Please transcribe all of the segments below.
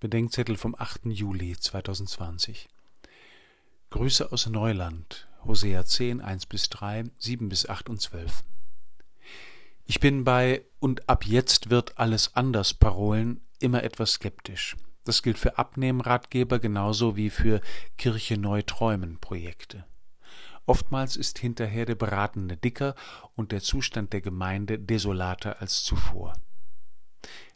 Bedenkzettel vom 8. Juli 2020. Grüße aus Neuland, Hosea 10, 1 bis 3, 7 bis 8 und 12. Ich bin bei und ab jetzt wird alles anders Parolen immer etwas skeptisch. Das gilt für Abnehmratgeber genauso wie für Kirche neu träumen Projekte. Oftmals ist hinterher der Beratende dicker und der Zustand der Gemeinde desolater als zuvor.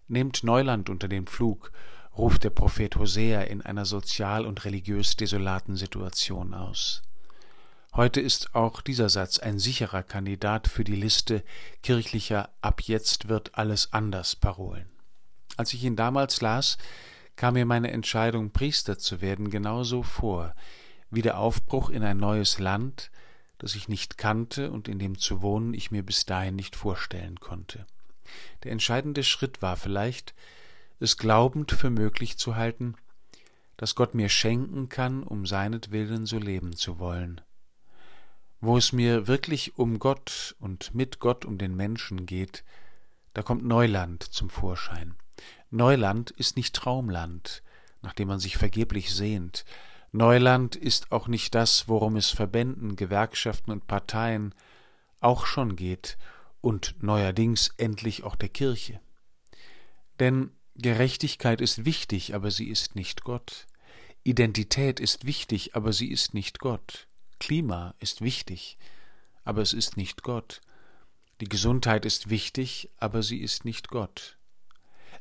Nehmt Neuland unter den Pflug ruft der Prophet Hosea in einer sozial und religiös desolaten Situation aus. Heute ist auch dieser Satz ein sicherer Kandidat für die Liste kirchlicher Ab jetzt wird alles anders Parolen. Als ich ihn damals las, kam mir meine Entscheidung, Priester zu werden, genauso vor, wie der Aufbruch in ein neues Land, das ich nicht kannte und in dem zu wohnen ich mir bis dahin nicht vorstellen konnte. Der entscheidende Schritt war vielleicht, es glaubend für möglich zu halten, dass Gott mir schenken kann, um seinetwillen so leben zu wollen. Wo es mir wirklich um Gott und mit Gott um den Menschen geht, da kommt Neuland zum Vorschein. Neuland ist nicht Traumland, nach dem man sich vergeblich sehnt. Neuland ist auch nicht das, worum es Verbänden, Gewerkschaften und Parteien auch schon geht und neuerdings endlich auch der Kirche. Denn Gerechtigkeit ist wichtig, aber sie ist nicht Gott. Identität ist wichtig, aber sie ist nicht Gott. Klima ist wichtig, aber es ist nicht Gott. Die Gesundheit ist wichtig, aber sie ist nicht Gott.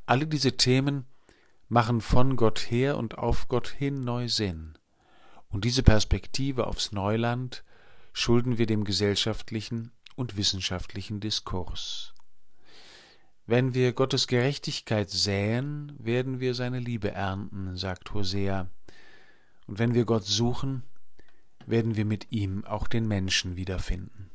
Alle diese Themen machen von Gott her und auf Gott hin neu Sinn. Und diese Perspektive aufs Neuland schulden wir dem gesellschaftlichen und wissenschaftlichen Diskurs. Wenn wir Gottes Gerechtigkeit säen, werden wir seine Liebe ernten, sagt Hosea. Und wenn wir Gott suchen, werden wir mit ihm auch den Menschen wiederfinden.